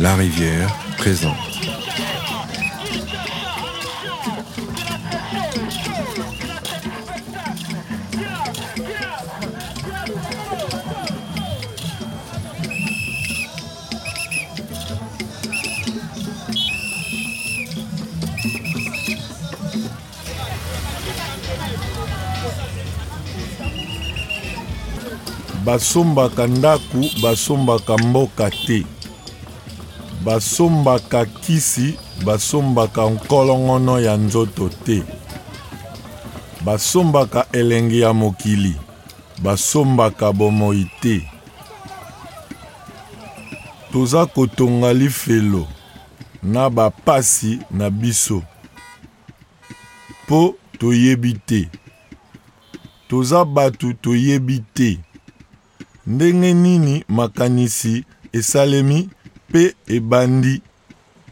La Rivière présente. basombaka ndaku basombaka mboka te basombaka kisi basombaka nkolongono ya nzoto te. Basombaka elenge ya mokili basombaka bomoi te. Toza kotonga lifelo na bapasi na biso. Mpo toyebi te. Toza bato toyebi te. Ndenge nini makanisi esalemi mpe ebandi.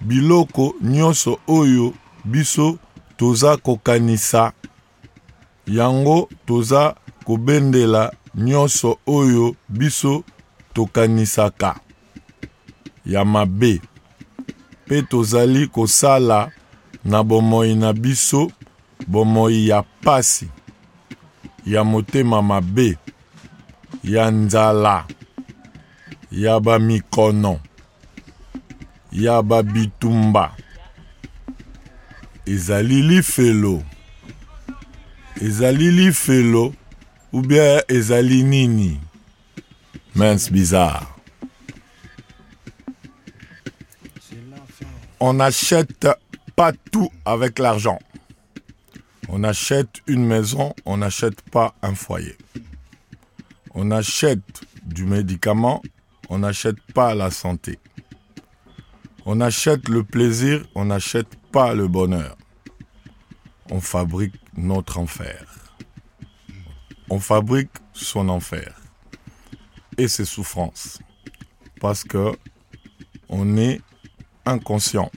Biloko nyonso oyo biso toza kokanisa. Yango toza kobendela nyonso oyo biso tokanisaka. Ya mabe. Mpe tozali kosala na bomoi na biso bomoi ya pasi. Ya motema mabe. Ya nzala. Ya bamikono ya babitumba. Ezali lifelo. Ezali lifelo ou bien ezali nini? Mince bizarre. On n'achète pas tout avec l'argent. On achète une maison on n'achète pas un foyer. On achète du médicament, on n'achète pas la santé. On achète le plaisir, on n'achète pas le bonheur. On fabrique notre enfer. On fabrique son enfer et ses souffrances parce que on est inconscient,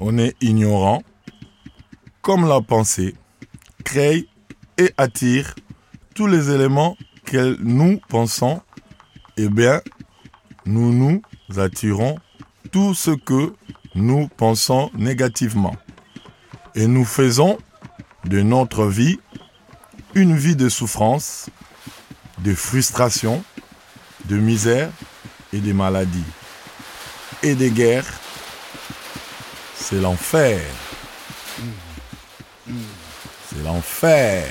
on est ignorant, comme la pensée crée et attire tous les éléments que nous pensons, eh bien, nous nous attirons tout ce que nous pensons négativement. Et nous faisons de notre vie une vie de souffrance, de frustration, de misère et de maladie. Et des guerres. C'est l'enfer. C'est l'enfer.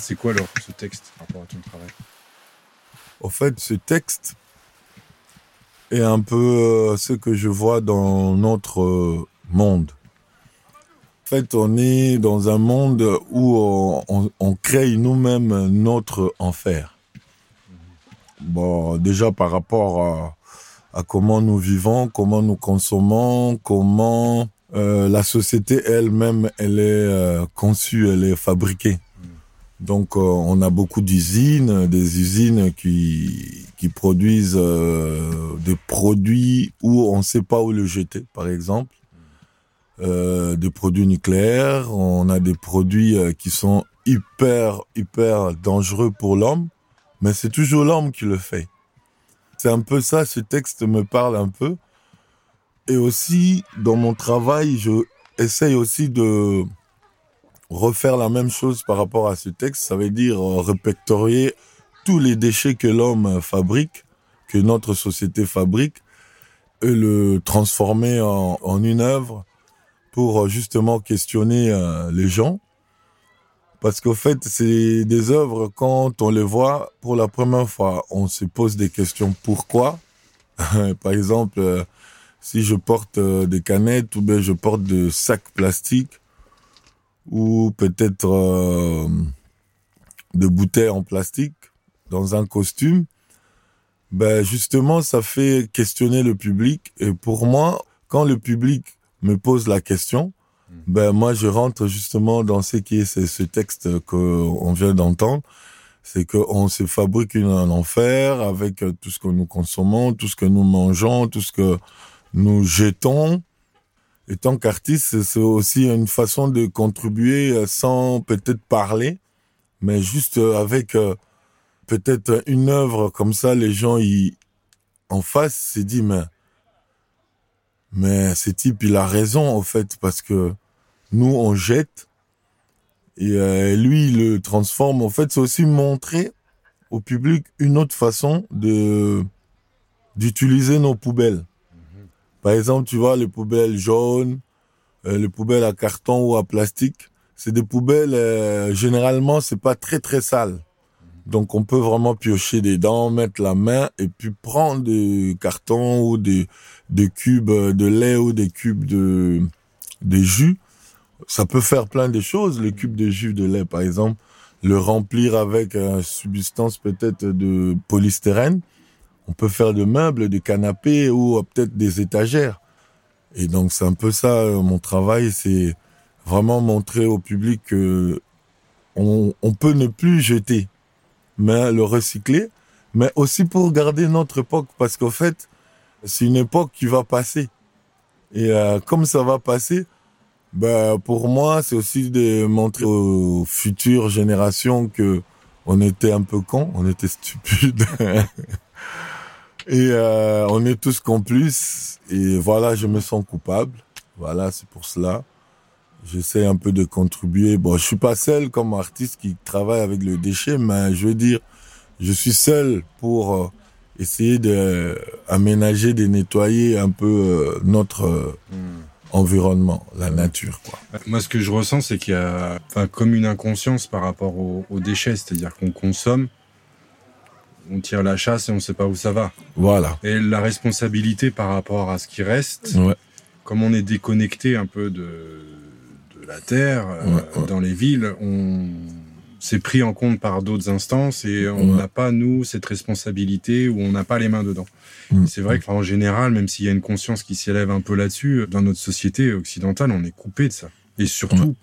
C'est quoi alors ce texte par rapport à ton travail? Au fait, ce texte est un peu euh, ce que je vois dans notre euh, monde. En fait, on est dans un monde où on, crée nous-mêmes notre enfer. Bon, déjà par rapport à, comment nous vivons, comment nous consommons, comment euh, la société elle-même, elle est conçue, elle est fabriquée. Donc, euh, on a beaucoup d'usines, des usines qui, qui produisent euh, des produits où on ne sait pas où le jeter, par exemple. Euh, des produits nucléaires, on a des produits qui sont hyper, hyper dangereux pour l'homme, mais c'est toujours l'homme qui le fait. C'est un peu ça, ce texte me parle un peu. Et aussi, dans mon travail, je essaye aussi de refaire la même chose par rapport à ce texte. Ça veut dire euh, répertorier tous les déchets que l'homme fabrique, que notre société fabrique, et le transformer en, en une œuvre pour euh, justement questionner euh, les gens. Parce qu'au fait, c'est des œuvres, quand on les voit pour la première fois, on se pose des questions. Pourquoi? Par exemple, si je porte des canettes ou bien je porte des sacs plastiques ou peut-être euh, de bouteilles en plastique dans un costume, ben justement, ça fait questionner le public. Et pour moi, quand le public me pose la question, ben moi, je rentre justement dans ce qui est ce texte qu'on vient d'entendre. C'est qu'on se fabrique une, un enfer avec euh, tout ce que nous consommons, tout ce que nous mangeons, tout ce que nous jetons. Et tant qu'artiste, c'est aussi une façon de contribuer euh, sans peut-être parler, mais juste euh, avec euh, peut-être une œuvre comme ça, les gens ils, en face se disent mais mais ce type il a raison en fait parce que nous on jette et lui il le transforme. En fait, c'est aussi montrer au public une autre façon de d'utiliser nos poubelles. Par exemple, tu vois les poubelles jaunes, euh, les poubelles à carton ou à plastique, c'est des poubelles euh, généralement c'est pas très très sale. Donc on peut vraiment piocher dedans, mettre la main et puis prendre des cartons ou des, cubes de lait ou des cubes de, jus. Ça peut faire plein de choses, le cube de jus de lait par exemple, le remplir avec une substance peut-être de polystyrène on peut faire de meubles, des canapés ou peut-être des étagères. Et donc c'est un peu ça euh, mon travail, c'est vraiment montrer au public que on, peut ne plus jeter, mais le recycler, mais aussi pour garder notre époque, parce qu'en fait c'est une époque qui va passer. Et euh, comme ça va passer, ben pour moi c'est aussi de montrer aux futures générations que on était un peu cons, on était stupides. Et euh, on est tous complices. Et voilà, je me sens coupable. Voilà, c'est pour cela. J'essaie un peu de contribuer. Bon, je suis pas seul comme artiste qui travaille avec le déchet, mais je veux dire, je suis seul pour euh, essayer de aménager, de nettoyer un peu euh, notre hmm. environnement, la nature. Quoi. Moi, ce que je ressens, c'est qu'il y a enfin, comme une inconscience par rapport aux déchets, c'est-à-dire qu'on consomme, on tire la chasse et on ne sait pas où ça va. Voilà. Et la responsabilité par rapport à ce qui reste, comme on est déconnecté un peu de, la terre, euh, dans les villes, on s'est pris en compte par d'autres instances et on n'a pas, nous, cette responsabilité où on n'a pas les mains dedans. Mm. C'est vrai qu'en général, même s'il y a une conscience qui s'élève un peu là-dessus, dans notre société occidentale, on est coupé de ça. Et surtout,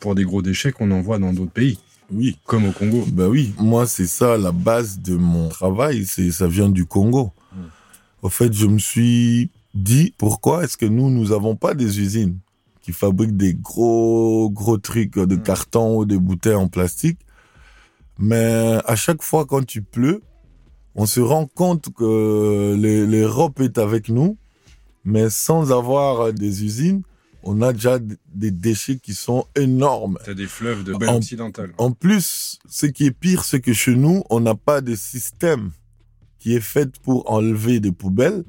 pour des gros déchets qu'on envoie dans d'autres pays. Oui. Comme au Congo. Ben oui. Moi, c'est ça la base de mon travail. C'est, ça vient du Congo. Hmm. Au fait, je me suis dit, pourquoi est-ce que nous, nous avons pas des usines qui fabriquent des gros, gros trucs de hmm. carton ou des bouteilles en plastique? Mais à chaque fois quand tu pleut, on se rend compte que l'Europe est avec nous, mais sans avoir des usines, on a déjà des déchets qui sont énormes. T'as des fleuves de bain occidental. En plus, ce qui est pire, c'est que chez nous, on n'a pas de système qui est fait pour enlever des poubelles.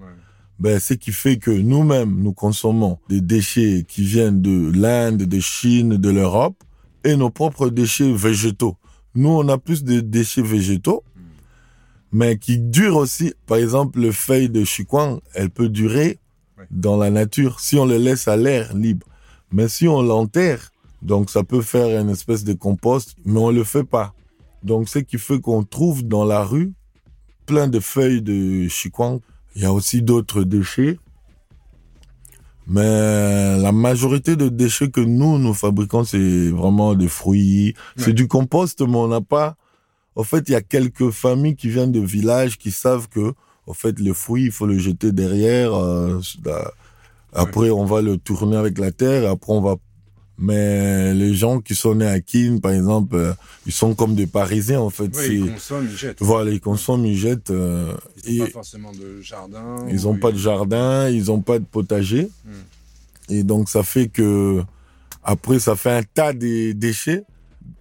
Ben, ce qui fait que nous-mêmes, nous consommons des déchets qui viennent de l'Inde, de Chine, de l'Europe, et nos propres déchets végétaux. Nous, on a plus de déchets végétaux, hmm. mais qui durent aussi. Par exemple, le feuille de chikwang, elle peut durer dans la nature si on le laisse à l'air libre. Mais si on l'enterre, donc ça peut faire une espèce de compost, mais on le fait pas. Donc ce qui fait qu'on trouve dans la rue plein de feuilles de chikwang. Il y a aussi d'autres déchets. Mais la majorité de déchets que nous, nous fabriquons, c'est vraiment des fruits. C'est du compost, mais on n'a pas... En fait, il y a quelques familles qui viennent de villages qui savent que en fait, le fruit, il faut le jeter derrière. Euh, après, on va le tourner avec la terre. Après, on va. Mais les gens qui sont nés à Kin, par exemple, euh, ils sont comme des Parisiens, en fait. ils consomment, ils jettent. Voilà, ils consomment, ils jettent. Euh, ils n'ont pas forcément de jardin. Ils n'ont pas de jardin, ils n'ont pas de potager. Hmm. Et donc, ça fait que après, ça fait un tas de déchets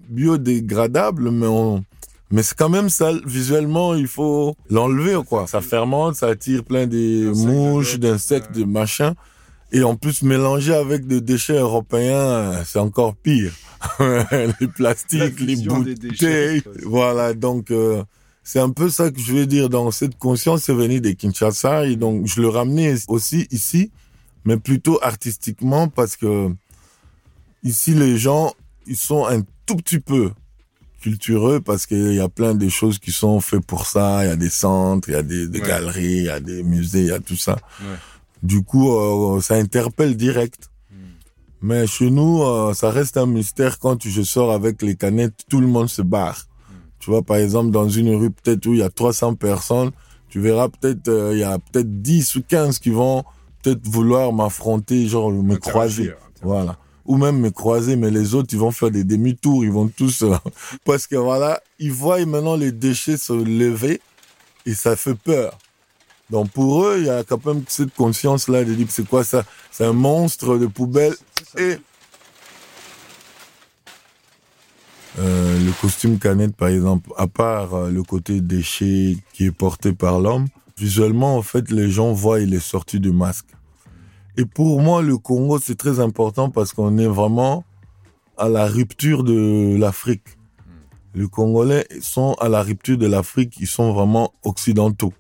biodégradables, mais on mais c'est quand même ça, visuellement, il faut l'enlever, quoi. Ça fermente, ça attire plein de mouches, d'insectes, de machins. Et en plus, mélanger avec des déchets européens, c'est encore pire. les plastiques, les bouteilles. voilà, donc, euh, c'est un peu ça que je veux dire. Dans cette conscience, c'est venu de Kinshasa. Et donc, je le ramenais aussi ici, mais plutôt artistiquement parce que ici, les gens, ils sont un tout petit peu cultureux parce qu'il y a plein de choses qui sont faites pour ça. Il y a des centres, il y a des, galeries, il y a des musées, il y a tout ça. Du coup, euh, ça interpelle direct. Hmm. Mais chez nous, euh, ça reste un mystère. Quand je sors avec les canettes, tout le monde se barre. Hmm. Tu vois, par exemple, dans une rue peut-être où il y a 300 personnes, tu verras peut-être, euh, il y a peut-être 10 ou 15 qui vont peut-être vouloir m'affronter, genre me croiser. Voilà. Ou même me croiser, mais les autres, ils vont faire des demi-tours, ils vont tous... Euh, parce que voilà, ils voient maintenant les déchets se lever et ça fait peur. Donc pour eux, il y a quand même cette conscience-là de dire c'est quoi ça? C'est un monstre de poubelle. Et euh, le costume canette, par exemple, à part euh, le côté déchet qui est porté par l'homme, visuellement, en fait, les gens voient il est sorti du masque. Et pour moi, le Congo, c'est très important parce qu'on est vraiment à la rupture de l'Afrique. Les Congolais sont à la rupture de l'Afrique, ils sont vraiment occidentaux.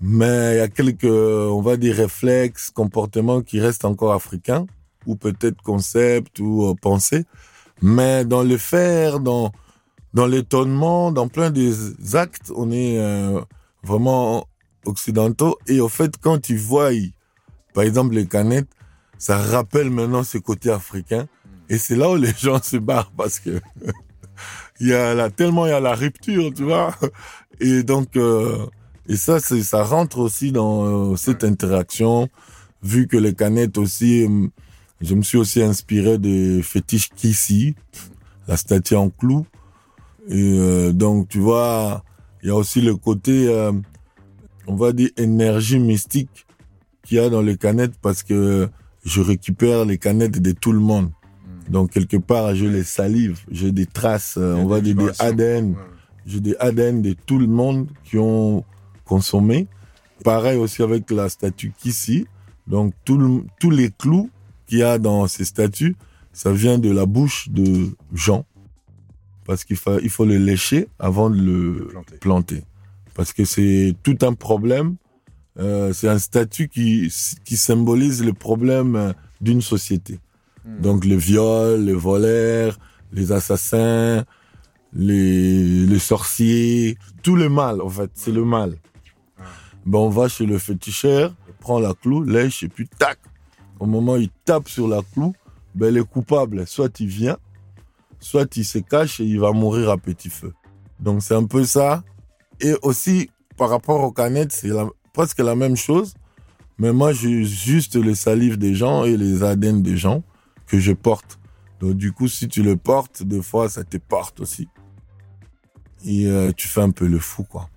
Mais il y a quelques, on va dire, réflexes, comportements qui restent encore africains, ou peut-être concepts ou euh, pensées. Mais dans le faire, dans, l'étonnement, dans plein des actes, on est euh, vraiment occidentaux. Et au fait, quand tu vois, par exemple, les canettes, ça rappelle maintenant ce côté africain. Et c'est là où les gens se barrent parce que il y a là, tellement il y a la rupture, tu vois. Et donc, euh, et ça, c'est, ça rentre aussi dans euh, cette interaction, vu que les canettes aussi, hum, je me suis aussi inspiré de fétiche Kissy, la statue en clou. Et euh, donc, tu vois, il y a aussi le côté, euh, on va dire, énergie mystique qu'il y a dans les canettes parce que je récupère les canettes de tout le monde. Hmm. Donc, quelque part, je les salive, j'ai des traces, on va dire des ADN. J'ai des ADN de tout le monde qui ont consommer. Pareil aussi avec la statue Kissi. Donc tous les clous qu'il y a dans ces statues, ça vient de la bouche de Jean. Parce qu'il faut, il faut le lécher avant de le planter. Parce que c'est tout un problème. Euh, c'est un statut qui, qui symbolise le problème d'une société. Hmm. Donc le viol, les voleurs, les assassins, les, les sorciers, tout le mal en fait, c'est le mal ben on va chez le féticheur, prend la clou, lèche et puis tac. Au moment où il tape sur la clou, ben le coupable, soit il vient, soit il se cache et il va mourir à petit feu. Donc c'est un peu ça. Et aussi par rapport aux canettes, c'est presque la même chose. Mais moi, j'ai juste les salives des gens et les ADN des gens que je porte. Donc du coup, si tu le portes, des fois, ça te porte aussi. Et euh, tu fais un peu le fou, quoi.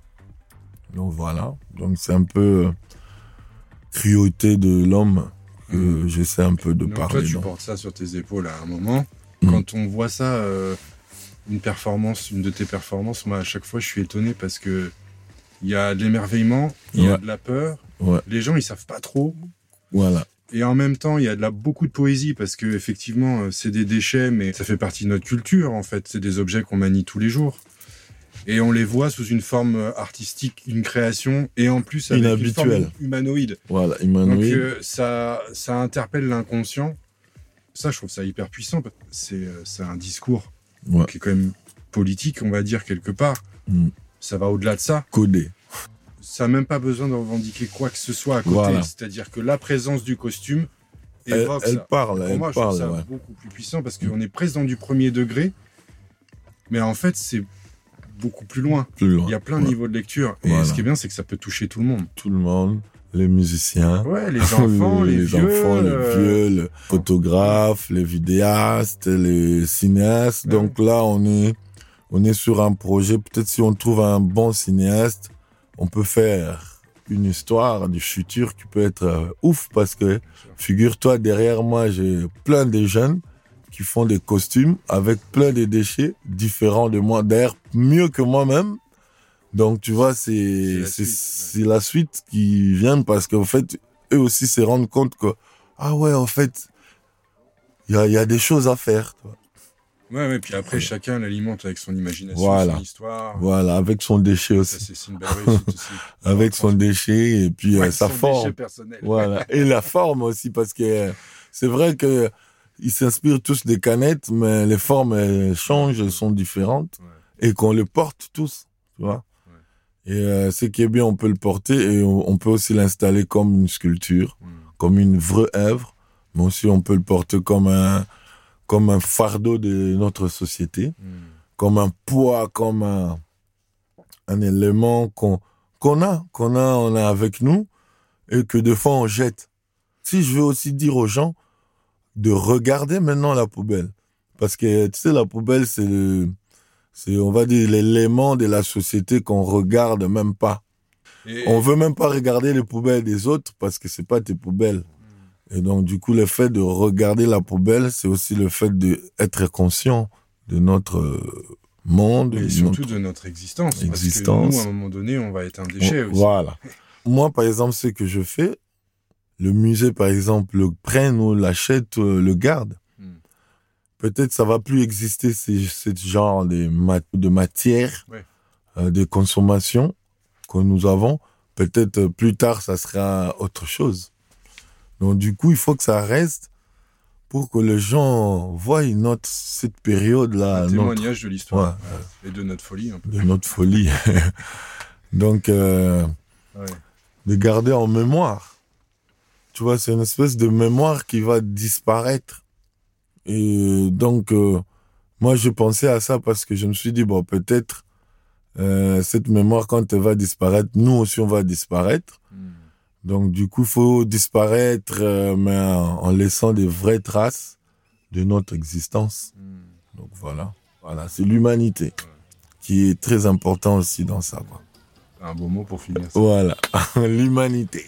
Donc voilà. Donc c'est un peu euh, cruauté de l'homme que mmh. j'essaie un peu de donc parler. Toi, tu portes ça sur tes épaules à un moment. Mmh. Quand on voit ça, euh, une performance, une de tes performances, moi à chaque fois je suis étonné parce que il y a de l'émerveillement, il y a de la peur. Les gens ils savent pas trop. Voilà. Et en même temps, il y a de la, beaucoup de poésie parce que effectivement, euh, c'est des déchets, mais ça fait partie de notre culture en fait. C'est des objets qu'on manie tous les jours et on les voit sous une forme euh, artistique, une création, et en plus avec une forme humanoïde. Voilà, humanoïde. Donc euh, ça, ça interpelle l'inconscient. Ça, je trouve ça hyper puissant. C'est, c'est un discours qui est quand même politique, on va dire quelque part. Mm. Ça va au-delà de ça. Codé. Ça n'a même pas besoin de revendiquer quoi que ce soit à côté. C'est-à-dire que la présence du costume évoque elle, elle parle, Pour moi, je trouve ça beaucoup plus puissant parce qu'on est présent du premier degré, mais en fait, c'est beaucoup plus loin. Il y a plein de niveaux de lecture. Et ce qui est bien, c'est que ça peut toucher tout le monde. Tout le monde. Les musiciens. Ouais, les enfants, les, vieux, enfants, les euh, vieux, les photographes, les vidéastes, les cinéastes. Donc là, on est, on est sur un projet. Peut-être si on trouve un bon cinéaste, on peut faire une histoire du futur qui peut être euh, ouf parce que figure-toi derrière moi j'ai plein de jeunes qui font des costumes avec plein de déchets différents de moi, d'ailleurs mieux que moi-même. Donc tu vois, c'est c'est la, suite qui vient parce qu'en fait, eux aussi se rendent compte que ah ouais, en fait, il y a, y a des choses à faire. Ouais, ouais, puis après, chacun l'alimente avec son imagination, voilà. son histoire. Voilà, avec son déchet aussi. Avec son déchet et puis euh, sa forme. Voilà. et la forme aussi, parce que c'est vrai que ils s'inspirent tous des canettes, mais les formes changent, elles sont différentes, et qu'on les porte tous, tu vois. Et euh, ce qui est bien, on peut le porter et on, peut aussi l'installer comme une sculpture, mm. comme une vraie œuvre, mais aussi on peut le porter comme un comme un fardeau de notre société, mm. comme un poids, comme un un élément qu'on qu'on a, qu'on a, on a avec nous et que des fois on jette si je veux aussi dire aux gens de regarder maintenant la poubelle. Parce que, tu sais, la poubelle, c'est c'est, on va dire, l'élément de la société qu'on regarde même pas. On veut même pas regarder les poubelles des autres parce que c'est pas tes poubelles. Et donc, du coup, le fait de regarder la poubelle, c'est aussi le fait d'être conscient de notre euh, monde. Et surtout de notre existence. existence. Parce que nous, à un moment donné, on va être un déchet aussi. Voilà. Moi, par exemple, ce que je fais, le musée, par exemple, le prenne ou l'achète, euh, le garde. Hmm. Peut-être ça va plus exister ce, genre de, de matière euh, de consommation que nous avons. Peut-être plus tard, ça sera autre chose. Donc du coup, il faut que ça reste pour que les gens voient notre, cette période-là. Un témoignage de l'histoire et de notre folie. Un peu. De notre folie. Donc, euh, de garder en mémoire. Tu vois, c'est une espèce de mémoire qui va disparaître. Et donc, euh, moi, je pensais à ça parce que je me suis dit, bon, peut-être euh, cette mémoire, quand elle va disparaître, nous aussi, on va disparaître. Donc du coup, il faut disparaître, euh, mais en, laissant des vraies traces de notre existence. Hmm. Donc voilà, voilà, c'est l'humanité qui est très important aussi dans ça. Un beau mot pour finir. Voilà, l'humanité.